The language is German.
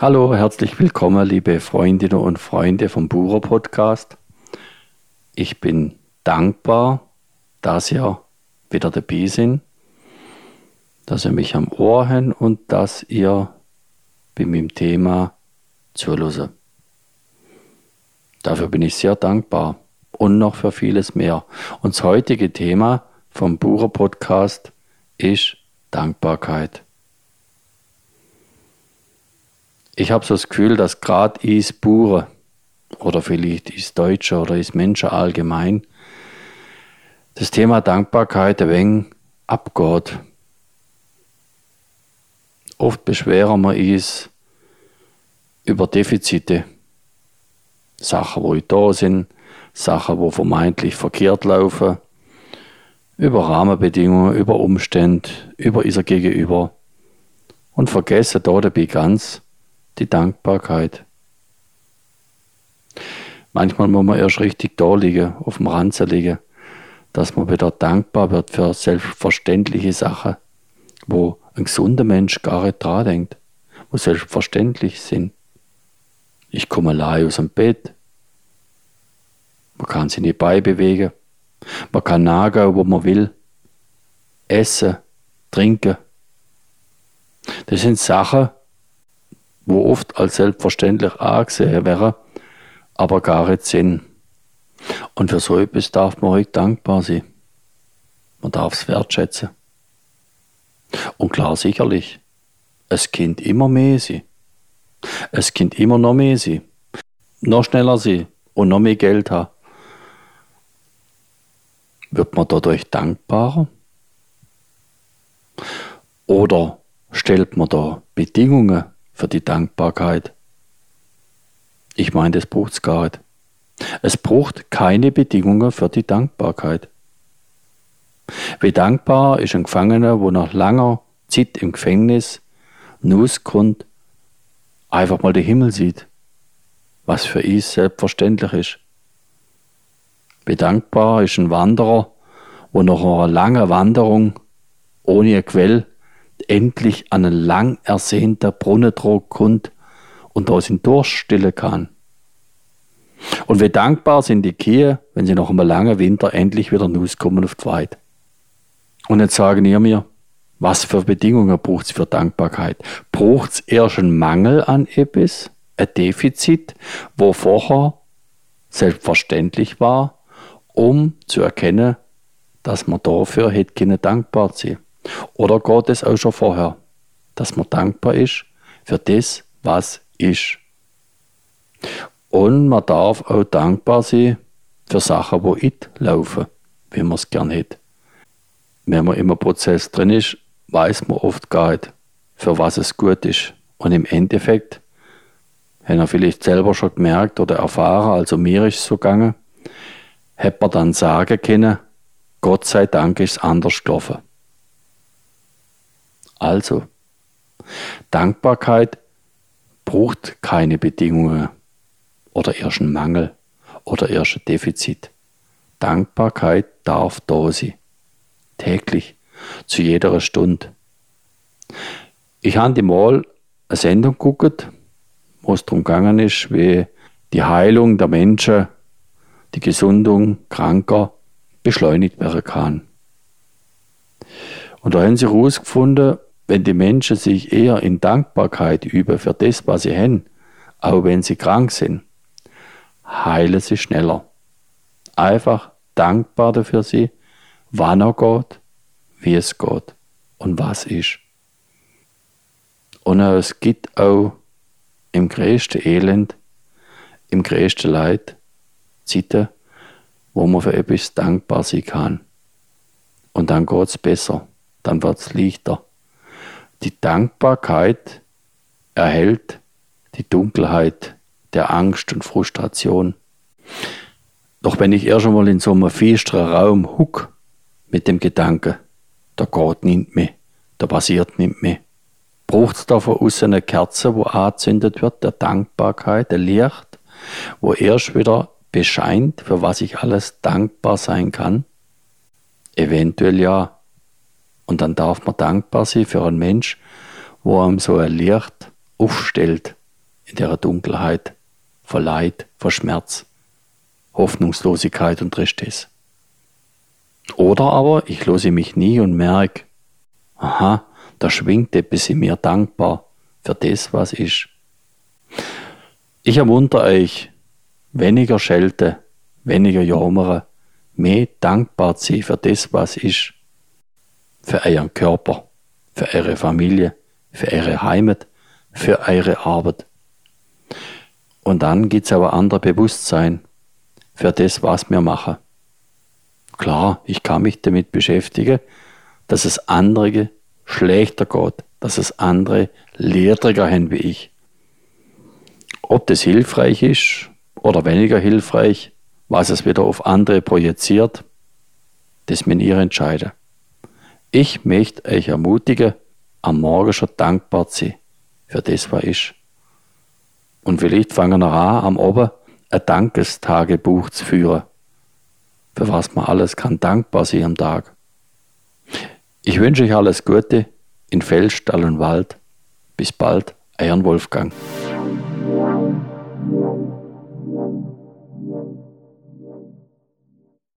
Hallo, herzlich willkommen, liebe Freundinnen und Freunde vom Bucher Podcast. Ich bin dankbar, dass ihr wieder dabei sind, dass ihr mich am Ohr habt und dass ihr bei meinem Thema zuhört. Dafür bin ich sehr dankbar und noch für vieles mehr. Und das heutige Thema vom Bucher Podcast ist Dankbarkeit. Ich habe so das Gefühl, dass gerade is Bure oder vielleicht is Deutsche oder is Menschen allgemein das Thema Dankbarkeit ein wenig abgeht. Oft beschweren wir uns über Defizite. Sachen, wo da sind, Sachen, wo vermeintlich verkehrt laufen, über Rahmenbedingungen, über Umstände, über unser Gegenüber und vergessen da dabei ganz, die Dankbarkeit. Manchmal muss man erst richtig da liegen, auf dem Ranzen liegen, dass man wieder dankbar wird für selbstverständliche Sachen, wo ein gesunder Mensch gar nicht dran denkt, wo selbstverständlich sind. Ich komme allein aus dem Bett. Man kann sich nicht beibewegen. Man kann nachgehen, wo man will. Essen, trinken. Das sind Sachen, wo oft als selbstverständlich angesehen wäre, aber gar nicht sind. Und für so etwas darf man heute dankbar sein. Man darf es wertschätzen. Und klar, sicherlich, es Kind immer mehr sein. Es Kind immer noch mehr sein. Noch schneller sein und noch mehr Geld haben. Wird man dadurch dankbarer? Oder stellt man da Bedingungen für die Dankbarkeit. Ich meine, das braucht es gar nicht. Es braucht keine Bedingungen für die Dankbarkeit. Wie dankbar ist ein Gefangener, wo nach langer Zeit im Gefängnis Nussgrund einfach mal den Himmel sieht, was für ihn selbstverständlich ist. Wie dankbar ist ein Wanderer, wo nach einer langen Wanderung ohne ein Quell endlich an einen lang ersehnten Brunnendruck kommt und da sind Durst stillen kann. Und wie dankbar sind die Kühe, wenn sie nach einem langen Winter endlich wieder rauskommen auf die Weide. Und jetzt sagen ihr mir, was für Bedingungen braucht es für Dankbarkeit? Braucht es erst einen Mangel an etwas, ein Defizit, wo vorher selbstverständlich war, um zu erkennen, dass man dafür hätte dankbar sein oder geht es auch schon vorher, dass man dankbar ist für das, was ist. Und man darf auch dankbar sein für Sachen, wo it laufen, wie man es gern hätte. Wenn man im Prozess drin ist, weiß man oft gar nicht, für was es gut ist. Und im Endeffekt, haben er vielleicht selber schon gemerkt oder erfahren, also mir ist es so gegangen, hätte man dann sagen können, Gott sei Dank ist es anders gelaufen. Also, Dankbarkeit braucht keine Bedingungen oder erst einen Mangel oder erst ein Defizit. Dankbarkeit darf da sein. Täglich, zu jeder Stunde. Ich habe mal eine Sendung geguckt, wo es darum gegangen ist, wie die Heilung der Menschen, die Gesundung Kranker beschleunigt werden kann. Und da haben sie herausgefunden, wenn die Menschen sich eher in Dankbarkeit üben für das, was sie haben, auch wenn sie krank sind, heilen sie schneller. Einfach dankbar dafür sie, wann er geht, wie es geht und was ist. Und es gibt auch im größten Elend, im größten Leid Zeiten, wo man für etwas dankbar sein kann. Und dann geht es besser, dann wird es leichter. Die Dankbarkeit erhält die Dunkelheit der Angst und Frustration. Doch wenn ich erst einmal in so einem finsteren Raum huck mit dem Gedanke, da geht nichts mehr, da passiert nichts mehr, braucht es da von außen eine Kerze, wo angezündet wird, der Dankbarkeit, der Licht, wo erst wieder bescheint, für was ich alles dankbar sein kann? Eventuell ja, und dann darf man dankbar sein für einen Mensch, wo einem so ein Licht aufstellt, in der Dunkelheit, vor Leid, vor Schmerz, Hoffnungslosigkeit und Tristesse. Oder aber ich lose mich nie und merke, aha, da schwingt etwas in mir dankbar für das, was ist. Ich ermuntere euch, weniger Schelte, weniger Jammern, mehr dankbar zu sein für das, was ist. Für euren Körper, für eure Familie, für eure Heimat, für eure Arbeit. Und dann gibt es aber andere Bewusstsein für das, was wir machen. Klar, ich kann mich damit beschäftigen, dass es andere schlechter geht, dass es andere lehrträger haben wie ich. Ob das hilfreich ist oder weniger hilfreich, was es wieder auf andere projiziert, das müssen ihr entscheiden. Ich möchte euch ermutigen, am Morgen schon dankbar zu sein für das, was ist. Und vielleicht fangen wir an, am Oben ein Dankestagebuch zu führen, für was man alles kann dankbar sein am Tag. Ich wünsche euch alles Gute in Feldstall und Wald. Bis bald, euer Wolfgang.